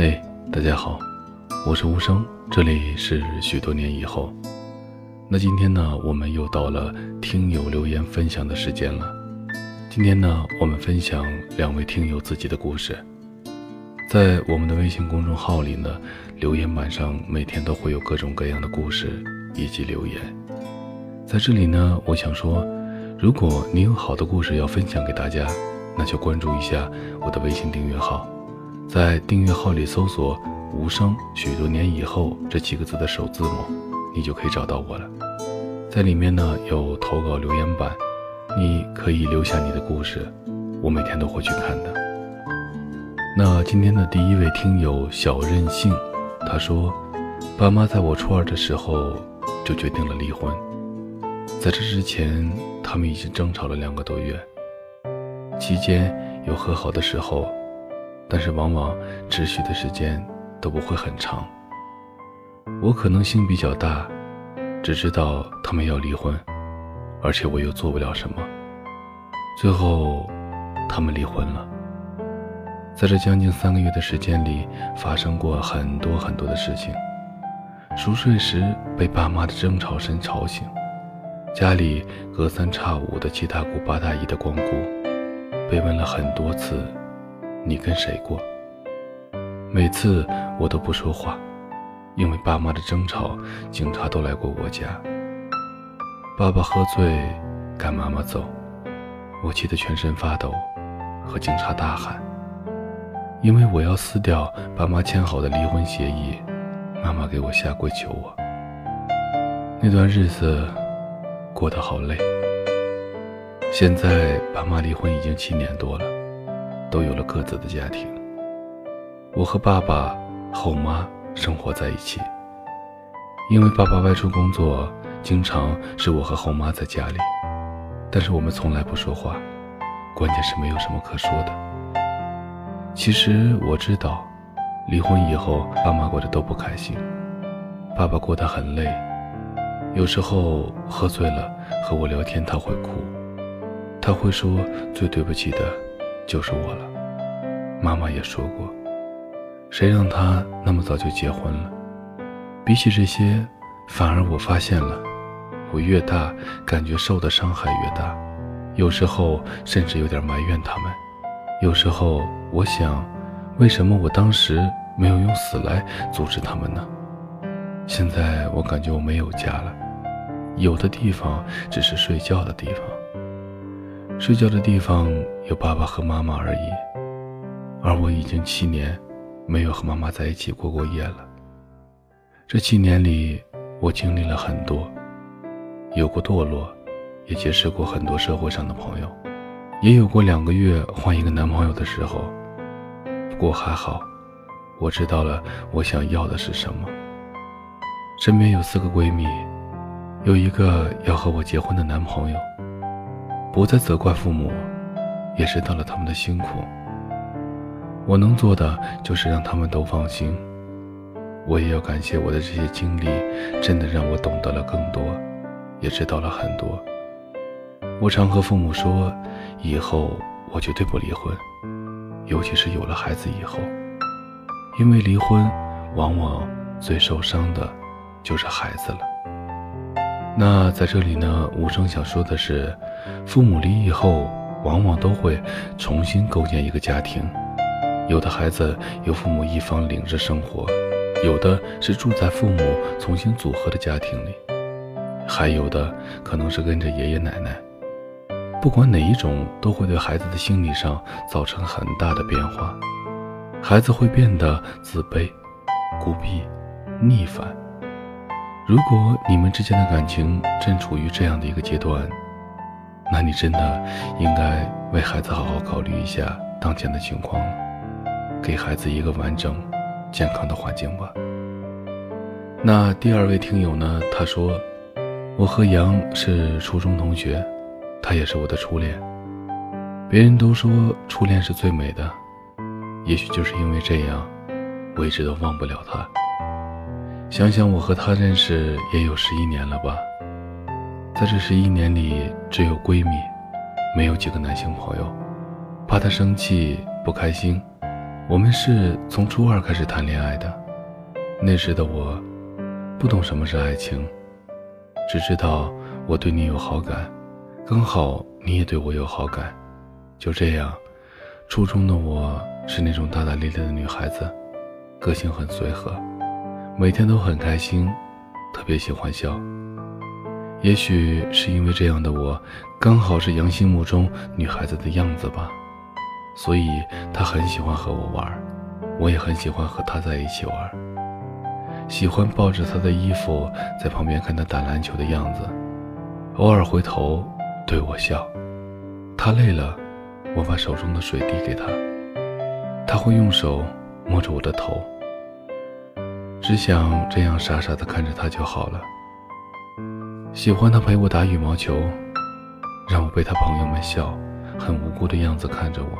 嘿，大家好，我是无声，这里是许多年以后。那今天呢，我们又到了听友留言分享的时间了。今天呢，我们分享两位听友自己的故事。在我们的微信公众号里呢，留言板上每天都会有各种各样的故事以及留言。在这里呢，我想说，如果你有好的故事要分享给大家，那就关注一下我的微信订阅号。在订阅号里搜索“无声”，许多年以后这几个字的首字母，你就可以找到我了。在里面呢有投稿留言板，你可以留下你的故事，我每天都会去看的。那今天的第一位听友小任性，他说：“爸妈在我初二的时候就决定了离婚，在这之前他们已经争吵了两个多月，期间有和好的时候。”但是往往持续的时间都不会很长。我可能性比较大，只知道他们要离婚，而且我又做不了什么。最后，他们离婚了。在这将近三个月的时间里，发生过很多很多的事情。熟睡时被爸妈的争吵声吵醒，家里隔三差五的七大姑八大姨的光顾，被问了很多次。你跟谁过？每次我都不说话，因为爸妈的争吵，警察都来过我家。爸爸喝醉赶妈妈走，我气得全身发抖，和警察大喊：“因为我要撕掉爸妈签好的离婚协议，妈妈给我下跪求我。”那段日子过得好累。现在爸妈离婚已经七年多了。都有了各自的家庭。我和爸爸、后妈生活在一起。因为爸爸外出工作，经常是我和后妈在家里，但是我们从来不说话，关键是没有什么可说的。其实我知道，离婚以后爸妈过得都不开心，爸爸过得很累，有时候喝醉了和我聊天他会哭，他会说最对不起的。就是我了，妈妈也说过，谁让他那么早就结婚了？比起这些，反而我发现了，我越大，感觉受的伤害越大，有时候甚至有点埋怨他们。有时候我想，为什么我当时没有用死来阻止他们呢？现在我感觉我没有家了，有的地方只是睡觉的地方。睡觉的地方有爸爸和妈妈而已，而我已经七年没有和妈妈在一起过过夜了。这七年里，我经历了很多，有过堕落，也结识过很多社会上的朋友，也有过两个月换一个男朋友的时候。不过还好，我知道了我想要的是什么。身边有四个闺蜜，有一个要和我结婚的男朋友。不再责怪父母，也知道了他们的辛苦。我能做的就是让他们都放心。我也要感谢我的这些经历，真的让我懂得了更多，也知道了很多。我常和父母说，以后我绝对不离婚，尤其是有了孩子以后，因为离婚往往最受伤的，就是孩子了。那在这里呢，无声想说的是。父母离异后，往往都会重新构建一个家庭。有的孩子由父母一方领着生活，有的是住在父母重新组合的家庭里，还有的可能是跟着爷爷奶奶。不管哪一种，都会对孩子的心理上造成很大的变化。孩子会变得自卑、孤僻、逆反。如果你们之间的感情正处于这样的一个阶段，那你真的应该为孩子好好考虑一下当前的情况，给孩子一个完整、健康的环境吧。那第二位听友呢？他说：“我和杨是初中同学，他也是我的初恋。别人都说初恋是最美的，也许就是因为这样，我一直都忘不了他。想想我和他认识也有十一年了吧。”在这十一年里，只有闺蜜，没有几个男性朋友。怕她生气不开心，我们是从初二开始谈恋爱的，那时的我不懂什么是爱情，只知道我对你有好感，刚好你也对我有好感，就这样，初中的我是那种大大咧咧的女孩子，个性很随和，每天都很开心，特别喜欢笑。也许是因为这样的我，刚好是杨心目中女孩子的样子吧。所以他很喜欢和我玩，我也很喜欢和他在一起玩。喜欢抱着他的衣服，在旁边看他打篮球的样子，偶尔回头对我笑。他累了，我把手中的水递给他，他会用手摸着我的头。只想这样傻傻的看着他就好了。喜欢他陪我打羽毛球，让我被他朋友们笑，很无辜的样子看着我。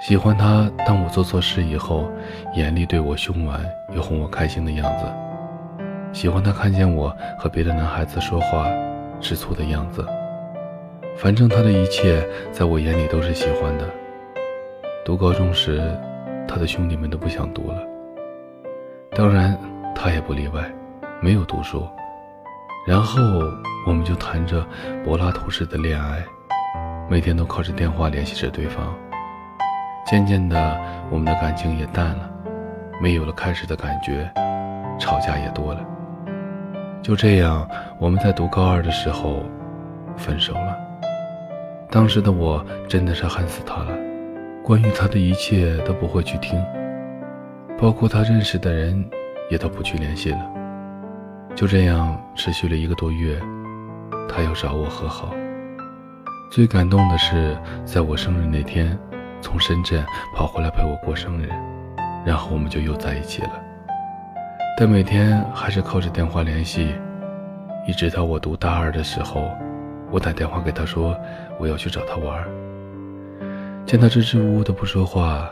喜欢他，当我做错事以后，严厉对我凶完又哄我开心的样子；喜欢他看见我和别的男孩子说话，吃醋的样子。反正他的一切，在我眼里都是喜欢的。读高中时，他的兄弟们都不想读了，当然他也不例外，没有读书。然后我们就谈着柏拉图式的恋爱，每天都靠着电话联系着对方。渐渐的，我们的感情也淡了，没有了开始的感觉，吵架也多了。就这样，我们在读高二的时候分手了。当时的我真的是恨死他了，关于他的一切都不会去听，包括他认识的人也都不去联系了。就这样持续了一个多月，他又找我和好。最感动的是，在我生日那天。从深圳跑回来陪我过生日，然后我们就又在一起了。但每天还是靠着电话联系，一直到我读大二的时候，我打电话给他说我要去找他玩。见他支支吾吾的不说话，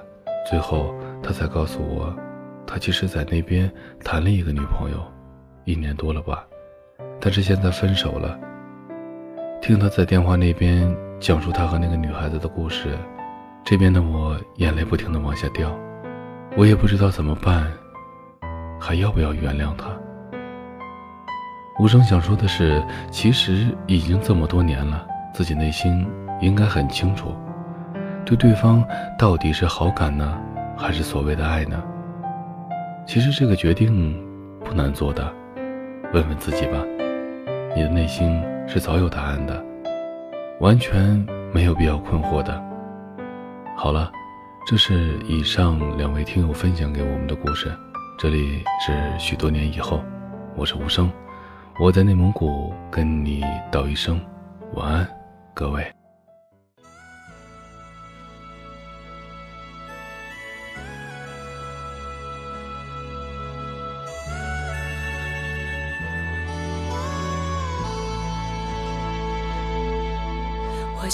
最后他才告诉我，他其实在那边谈了一个女朋友，一年多了吧，但是现在分手了。听他在电话那边讲述他和那个女孩子的故事。这边的我眼泪不停的往下掉，我也不知道怎么办，还要不要原谅他？无声想说的是，其实已经这么多年了，自己内心应该很清楚，对对方到底是好感呢，还是所谓的爱呢？其实这个决定不难做的，问问自己吧，你的内心是早有答案的，完全没有必要困惑的。好了，这是以上两位听友分享给我们的故事。这里是许多年以后，我是无声，我在内蒙古跟你道一声晚安，各位。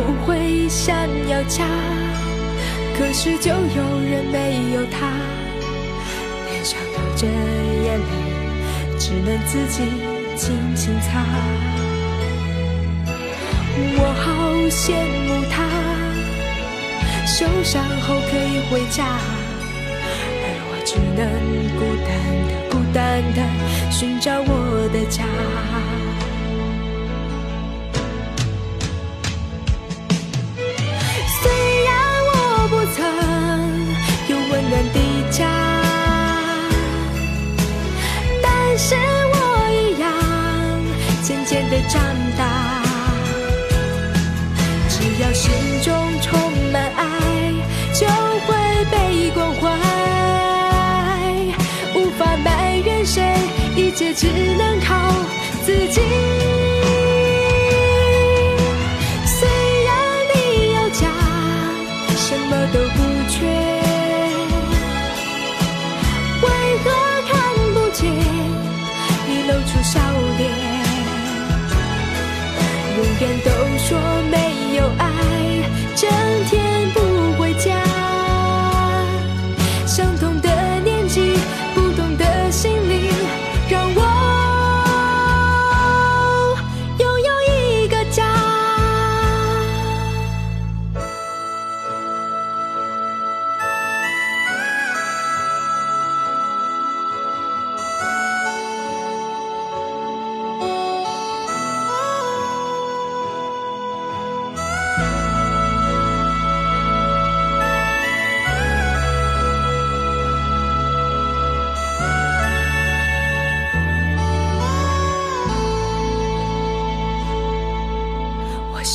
不会想要家？可是，就有人没有他，脸上流着眼泪，只能自己轻轻擦。我好羡慕他，受伤后可以回家，而我只能孤单的、孤单的寻找我的家。长大，只要心中充满爱，就会被关怀。无法埋怨谁，一切只能靠自己。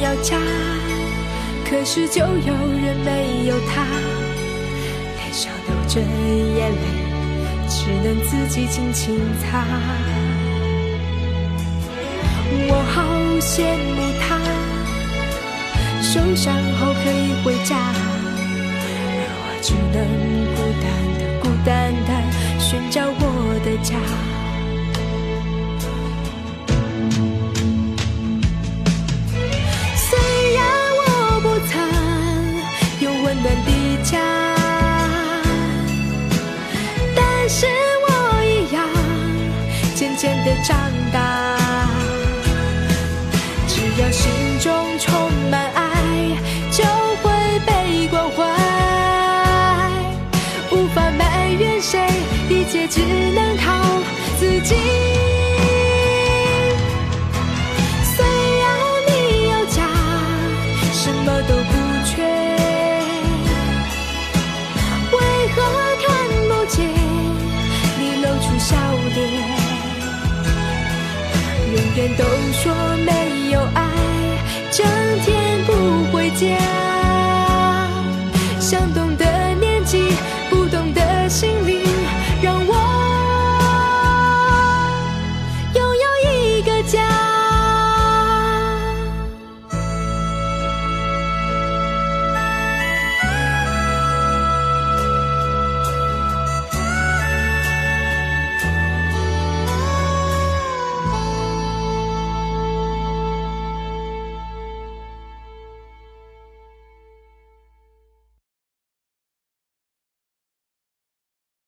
要家？可是就有人没有他，脸上流着眼泪，只能自己轻轻擦。我好羡慕他，受伤后可以回家，而我只能孤单的、孤单的寻找我的家。家，但是我一样渐渐的长大。只要心中充满爱，就会被关怀。无法埋怨谁，一切只能靠自己。笑脸永远都说没有爱整天不回家。